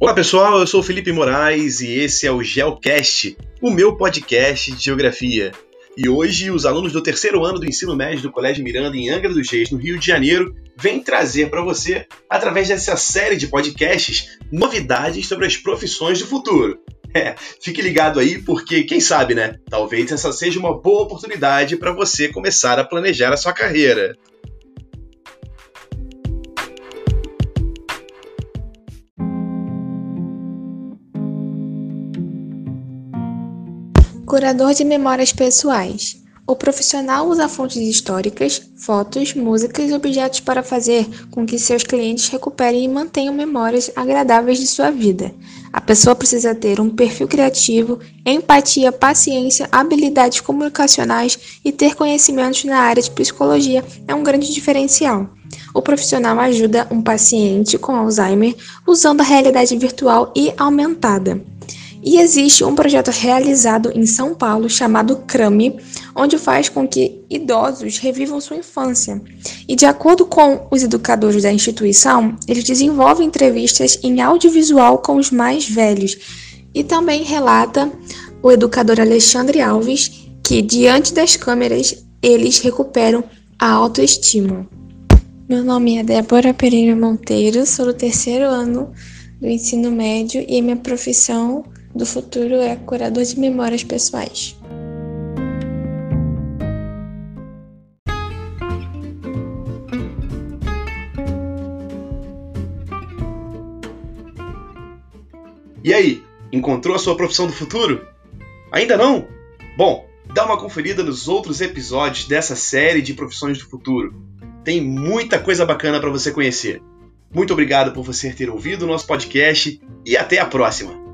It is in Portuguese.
Olá pessoal, eu sou Felipe Moraes e esse é o GeoCast, o meu podcast de geografia. E hoje os alunos do terceiro ano do ensino médio do Colégio Miranda em Angra dos Reis, no Rio de Janeiro, vêm trazer para você, através dessa série de podcasts, novidades sobre as profissões do futuro. É, fique ligado aí porque, quem sabe, né? Talvez essa seja uma boa oportunidade para você começar a planejar a sua carreira. Curador de memórias pessoais. O profissional usa fontes históricas, fotos, músicas e objetos para fazer com que seus clientes recuperem e mantenham memórias agradáveis de sua vida. A pessoa precisa ter um perfil criativo, empatia, paciência, habilidades comunicacionais e ter conhecimentos na área de psicologia é um grande diferencial. O profissional ajuda um paciente com Alzheimer usando a realidade virtual e aumentada. E existe um projeto realizado em São Paulo chamado CRAME, onde faz com que idosos revivam sua infância. E de acordo com os educadores da instituição, eles desenvolvem entrevistas em audiovisual com os mais velhos. E também relata o educador Alexandre Alves que diante das câmeras eles recuperam a autoestima. Meu nome é Débora Pereira Monteiro, sou do terceiro ano do ensino médio e minha profissão do futuro é curador de memórias pessoais. E aí, encontrou a sua profissão do futuro? Ainda não? Bom, dá uma conferida nos outros episódios dessa série de profissões do futuro. Tem muita coisa bacana para você conhecer. Muito obrigado por você ter ouvido o nosso podcast e até a próxima!